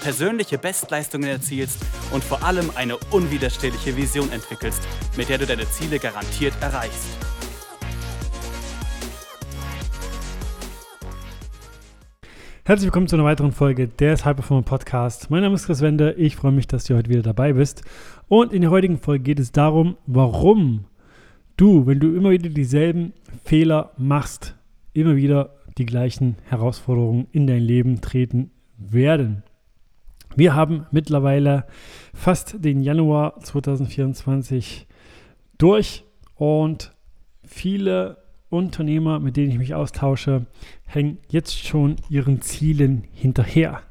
persönliche Bestleistungen erzielst und vor allem eine unwiderstehliche Vision entwickelst, mit der du deine Ziele garantiert erreichst. Herzlich willkommen zu einer weiteren Folge des High Performer Podcast. Mein Name ist Chris Wende. Ich freue mich, dass du heute wieder dabei bist. Und in der heutigen Folge geht es darum, warum du, wenn du immer wieder dieselben Fehler machst, immer wieder die gleichen Herausforderungen in dein Leben treten werden. Wir haben mittlerweile fast den Januar 2024 durch und viele Unternehmer, mit denen ich mich austausche, hängen jetzt schon ihren Zielen hinterher.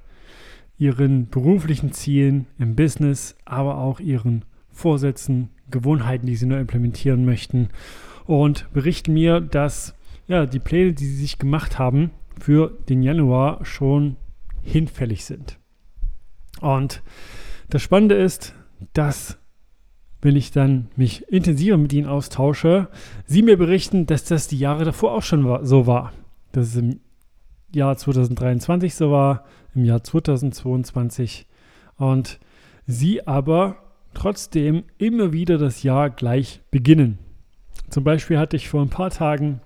Ihren beruflichen Zielen im Business, aber auch ihren Vorsätzen, Gewohnheiten, die sie nur implementieren möchten. Und berichten mir, dass ja, die Pläne, die sie sich gemacht haben für den Januar, schon hinfällig sind. Und das Spannende ist, dass wenn ich dann mich intensiver mit ihnen austausche, sie mir berichten, dass das die Jahre davor auch schon so war. Dass es im Jahr 2023 so war, im Jahr 2022 und sie aber trotzdem immer wieder das Jahr gleich beginnen. Zum Beispiel hatte ich vor ein paar Tagen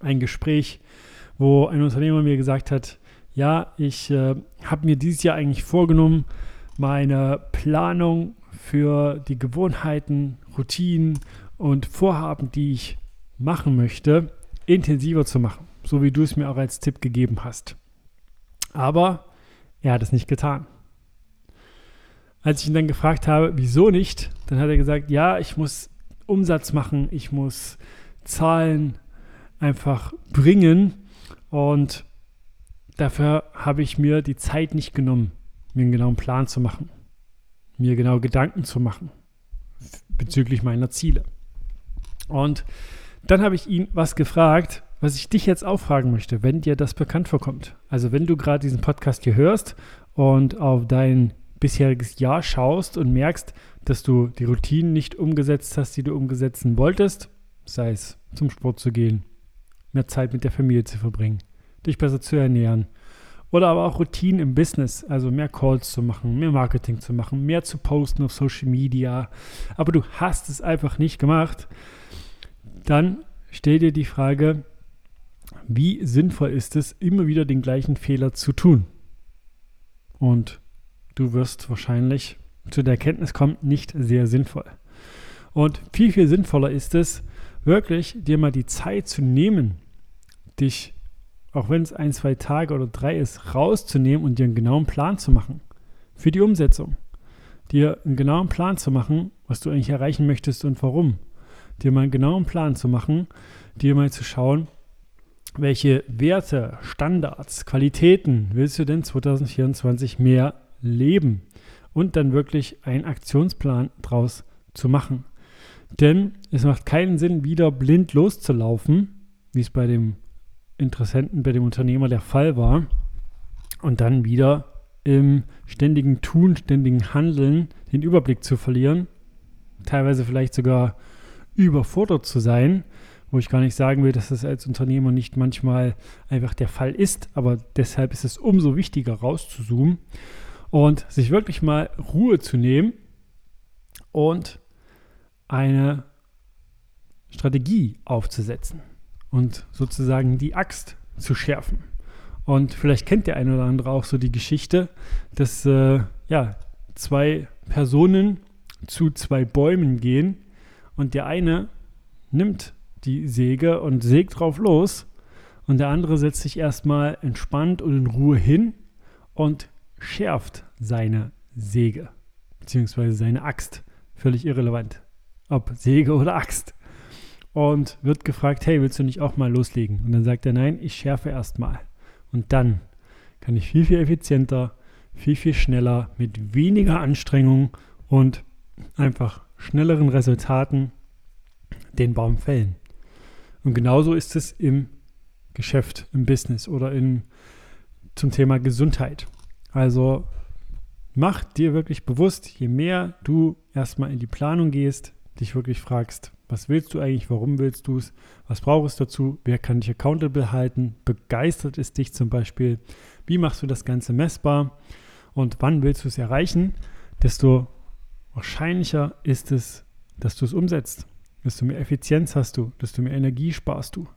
ein Gespräch, wo ein Unternehmer mir gesagt hat, ja, ich äh, habe mir dieses Jahr eigentlich vorgenommen, meine Planung für die Gewohnheiten, Routinen und Vorhaben, die ich machen möchte, intensiver zu machen, so wie du es mir auch als Tipp gegeben hast. Aber er hat es nicht getan. Als ich ihn dann gefragt habe, wieso nicht, dann hat er gesagt, ja, ich muss Umsatz machen, ich muss Zahlen einfach bringen und Dafür habe ich mir die Zeit nicht genommen, mir einen genauen Plan zu machen, mir genau Gedanken zu machen bezüglich meiner Ziele. Und dann habe ich ihn was gefragt, was ich dich jetzt auch fragen möchte, wenn dir das bekannt vorkommt. Also wenn du gerade diesen Podcast hier hörst und auf dein bisheriges Jahr schaust und merkst, dass du die Routinen nicht umgesetzt hast, die du umsetzen wolltest, sei es zum Sport zu gehen, mehr Zeit mit der Familie zu verbringen, dich besser zu ernähren. Oder aber auch Routinen im Business, also mehr Calls zu machen, mehr Marketing zu machen, mehr zu posten auf Social Media. Aber du hast es einfach nicht gemacht. Dann stell dir die Frage, wie sinnvoll ist es, immer wieder den gleichen Fehler zu tun? Und du wirst wahrscheinlich zu der Erkenntnis kommen, nicht sehr sinnvoll. Und viel, viel sinnvoller ist es, wirklich dir mal die Zeit zu nehmen, dich auch wenn es ein, zwei Tage oder drei ist, rauszunehmen und dir einen genauen Plan zu machen für die Umsetzung. Dir einen genauen Plan zu machen, was du eigentlich erreichen möchtest und warum. Dir mal einen genauen Plan zu machen, dir mal zu schauen, welche Werte, Standards, Qualitäten willst du denn 2024 mehr leben und dann wirklich einen Aktionsplan draus zu machen. Denn es macht keinen Sinn, wieder blind loszulaufen, wie es bei dem Interessenten, bei dem Unternehmer der Fall war. Und dann wieder im ständigen Tun, ständigen Handeln den Überblick zu verlieren, teilweise vielleicht sogar überfordert zu sein, wo ich gar nicht sagen will, dass das als Unternehmer nicht manchmal einfach der Fall ist, aber deshalb ist es umso wichtiger rauszuzoomen und sich wirklich mal Ruhe zu nehmen und eine Strategie aufzusetzen und sozusagen die Axt zu schärfen. Und vielleicht kennt der eine oder andere auch so die Geschichte, dass äh, ja, zwei Personen zu zwei Bäumen gehen und der eine nimmt die Säge und sägt drauf los und der andere setzt sich erstmal entspannt und in Ruhe hin und schärft seine Säge beziehungsweise seine Axt. Völlig irrelevant, ob Säge oder Axt und wird gefragt, hey, willst du nicht auch mal loslegen? Und dann sagt er, nein, ich schärfe erstmal. Und dann kann ich viel, viel effizienter, viel, viel schneller, mit weniger Anstrengung und einfach schnelleren Resultaten den Baum fällen. Und genauso ist es im Geschäft, im Business oder in, zum Thema Gesundheit. Also mach dir wirklich bewusst, je mehr du erstmal in die Planung gehst, dich wirklich fragst, was willst du eigentlich, warum willst du es, was brauchst du dazu, wer kann dich accountable halten, begeistert es dich zum Beispiel, wie machst du das Ganze messbar? Und wann willst du es erreichen, desto wahrscheinlicher ist es, dass du es umsetzt. Desto mehr Effizienz hast du, desto mehr Energie sparst du.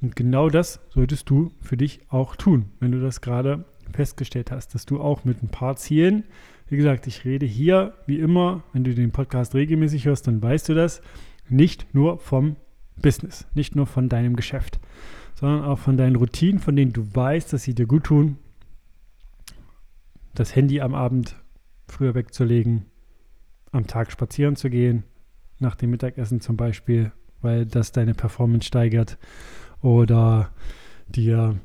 Und genau das solltest du für dich auch tun, wenn du das gerade festgestellt hast, dass du auch mit ein paar Zielen, wie gesagt, ich rede hier wie immer, wenn du den Podcast regelmäßig hörst, dann weißt du das, nicht nur vom Business, nicht nur von deinem Geschäft, sondern auch von deinen Routinen, von denen du weißt, dass sie dir gut tun. Das Handy am Abend früher wegzulegen, am Tag spazieren zu gehen, nach dem Mittagessen zum Beispiel, weil das deine Performance steigert oder dir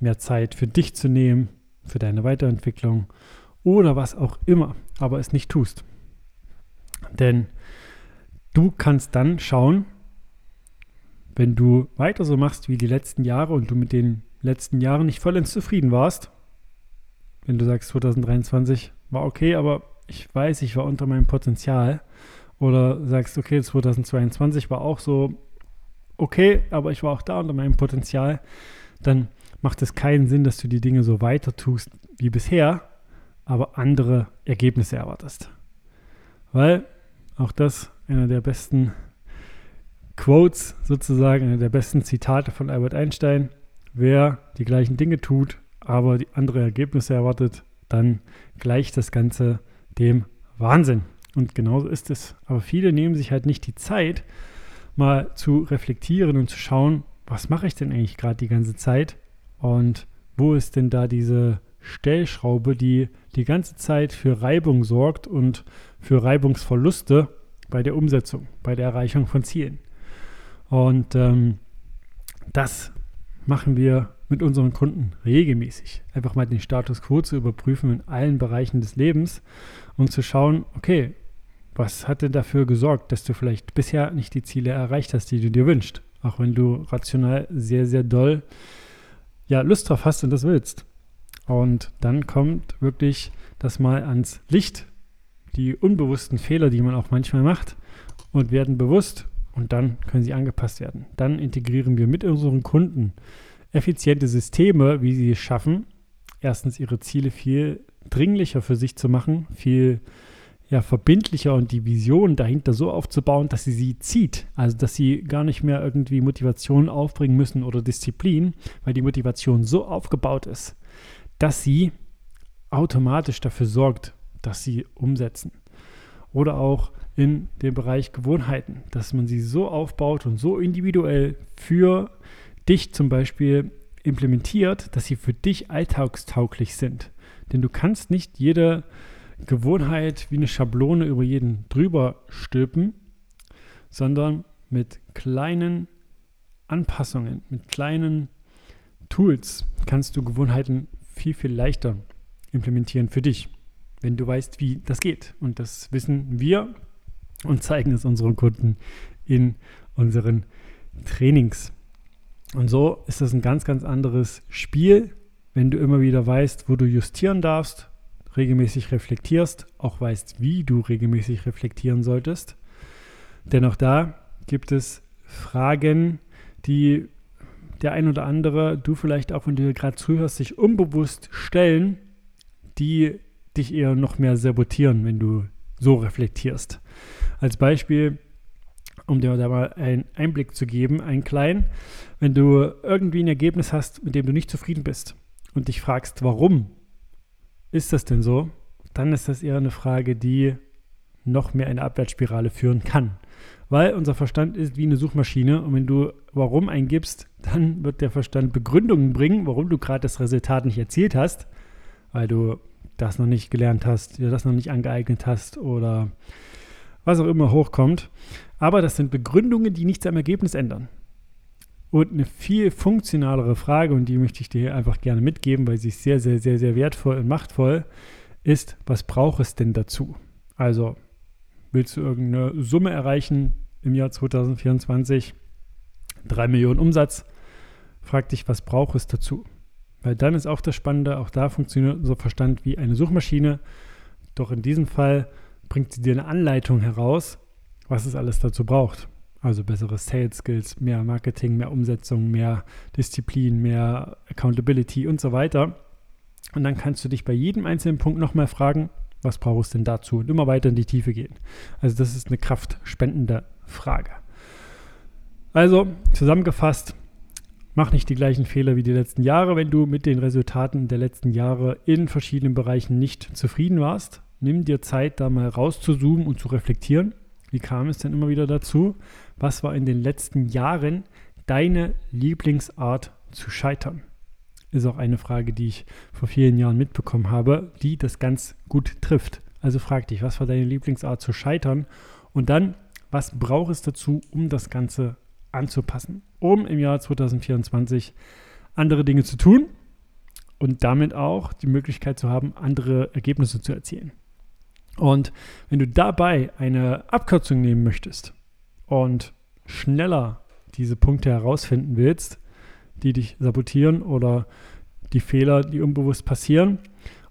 mehr Zeit für dich zu nehmen, für deine Weiterentwicklung oder was auch immer, aber es nicht tust. Denn du kannst dann schauen, wenn du weiter so machst wie die letzten Jahre und du mit den letzten Jahren nicht vollends zufrieden warst, wenn du sagst 2023 war okay, aber ich weiß, ich war unter meinem Potenzial, oder sagst, okay, 2022 war auch so okay, aber ich war auch da unter meinem Potenzial, dann macht es keinen Sinn, dass du die Dinge so weiter tust wie bisher, aber andere Ergebnisse erwartest. Weil auch das einer der besten Quotes sozusagen, einer der besten Zitate von Albert Einstein, wer die gleichen Dinge tut, aber die andere Ergebnisse erwartet, dann gleicht das Ganze dem Wahnsinn. Und genauso ist es. Aber viele nehmen sich halt nicht die Zeit, mal zu reflektieren und zu schauen, was mache ich denn eigentlich gerade die ganze Zeit und wo ist denn da diese Stellschraube, die die ganze Zeit für Reibung sorgt und für Reibungsverluste bei der Umsetzung, bei der Erreichung von Zielen. Und ähm, das machen wir mit unseren Kunden regelmäßig. Einfach mal den Status quo zu überprüfen in allen Bereichen des Lebens und zu schauen, okay, was hat denn dafür gesorgt, dass du vielleicht bisher nicht die Ziele erreicht hast, die du dir wünschst? Auch wenn du rational sehr, sehr doll ja, Lust drauf hast und das willst. Und dann kommt wirklich das mal ans Licht, die unbewussten Fehler, die man auch manchmal macht, und werden bewusst und dann können sie angepasst werden. Dann integrieren wir mit unseren Kunden effiziente Systeme, wie sie es schaffen, erstens ihre Ziele viel dringlicher für sich zu machen, viel ja, verbindlicher und die Vision dahinter so aufzubauen, dass sie sie zieht. Also, dass sie gar nicht mehr irgendwie Motivation aufbringen müssen oder Disziplin, weil die Motivation so aufgebaut ist, dass sie automatisch dafür sorgt, dass sie umsetzen. Oder auch in dem Bereich Gewohnheiten, dass man sie so aufbaut und so individuell für dich zum Beispiel implementiert, dass sie für dich alltagstauglich sind. Denn du kannst nicht jede Gewohnheit wie eine Schablone über jeden drüber stülpen, sondern mit kleinen Anpassungen, mit kleinen Tools kannst du Gewohnheiten viel, viel leichter implementieren für dich, wenn du weißt, wie das geht. Und das wissen wir und zeigen es unseren Kunden in unseren Trainings. Und so ist das ein ganz, ganz anderes Spiel, wenn du immer wieder weißt, wo du justieren darfst, regelmäßig reflektierst, auch weißt, wie du regelmäßig reflektieren solltest. Denn auch da gibt es Fragen, die der ein oder andere, du vielleicht auch, wenn du gerade zuhörst, sich unbewusst stellen, die dich eher noch mehr sabotieren, wenn du so reflektierst. Als Beispiel, um dir da mal einen Einblick zu geben, einen kleinen, wenn du irgendwie ein Ergebnis hast, mit dem du nicht zufrieden bist und dich fragst, warum ist das denn so? Dann ist das eher eine Frage, die noch mehr eine Abwärtsspirale führen kann. Weil unser Verstand ist wie eine Suchmaschine und wenn du warum eingibst, dann wird der Verstand Begründungen bringen, warum du gerade das Resultat nicht erzielt hast, weil du das noch nicht gelernt hast, dir das noch nicht angeeignet hast oder was auch immer hochkommt. Aber das sind Begründungen, die nichts am Ergebnis ändern. Und eine viel funktionalere Frage, und die möchte ich dir einfach gerne mitgeben, weil sie ist sehr, sehr, sehr, sehr wertvoll und machtvoll, ist, was braucht es denn dazu? Also, willst du irgendeine Summe erreichen, im Jahr 2024, 3 Millionen Umsatz. Frag dich, was braucht es dazu? Weil dann ist auch das Spannende, auch da funktioniert unser Verstand wie eine Suchmaschine. Doch in diesem Fall bringt sie dir eine Anleitung heraus, was es alles dazu braucht. Also bessere Sales Skills, mehr Marketing, mehr Umsetzung, mehr Disziplin, mehr Accountability und so weiter. Und dann kannst du dich bei jedem einzelnen Punkt nochmal fragen, was brauchst du denn dazu? Und immer weiter in die Tiefe gehen. Also das ist eine kraftspendende Frage. Also zusammengefasst, mach nicht die gleichen Fehler wie die letzten Jahre, wenn du mit den Resultaten der letzten Jahre in verschiedenen Bereichen nicht zufrieden warst. Nimm dir Zeit, da mal rauszuzoomen und zu reflektieren. Wie kam es denn immer wieder dazu? Was war in den letzten Jahren deine Lieblingsart zu scheitern? Ist auch eine Frage, die ich vor vielen Jahren mitbekommen habe, die das ganz gut trifft. Also frag dich, was war deine Lieblingsart zu scheitern? Und dann, was braucht es dazu, um das Ganze anzupassen, um im Jahr 2024 andere Dinge zu tun und damit auch die Möglichkeit zu haben, andere Ergebnisse zu erzielen. Und wenn du dabei eine Abkürzung nehmen möchtest und schneller diese Punkte herausfinden willst, die dich sabotieren oder die Fehler, die unbewusst passieren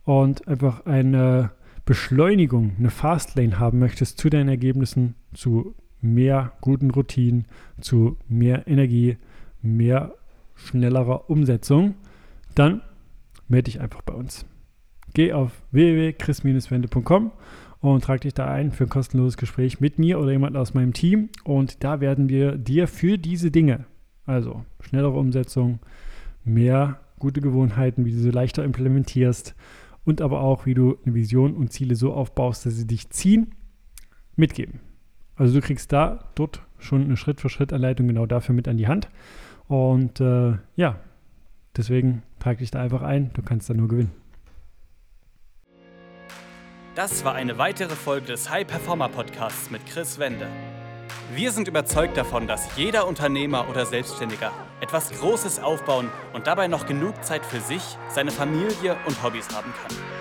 und einfach eine Beschleunigung, eine Fastlane haben möchtest zu deinen Ergebnissen, zu mehr guten Routinen, zu mehr Energie, mehr schnellerer Umsetzung, dann melde dich einfach bei uns. Geh auf www.chris-wende.com und trag dich da ein für ein kostenloses Gespräch mit mir oder jemand aus meinem Team. Und da werden wir dir für diese Dinge, also schnellere Umsetzung, mehr gute Gewohnheiten, wie du sie leichter implementierst und aber auch, wie du eine Vision und Ziele so aufbaust, dass sie dich ziehen, mitgeben. Also du kriegst da dort schon eine Schritt-für-Schritt-Anleitung genau dafür mit an die Hand. Und äh, ja, deswegen trag dich da einfach ein, du kannst da nur gewinnen. Das war eine weitere Folge des High Performer Podcasts mit Chris Wende. Wir sind überzeugt davon, dass jeder Unternehmer oder Selbstständiger etwas Großes aufbauen und dabei noch genug Zeit für sich, seine Familie und Hobbys haben kann.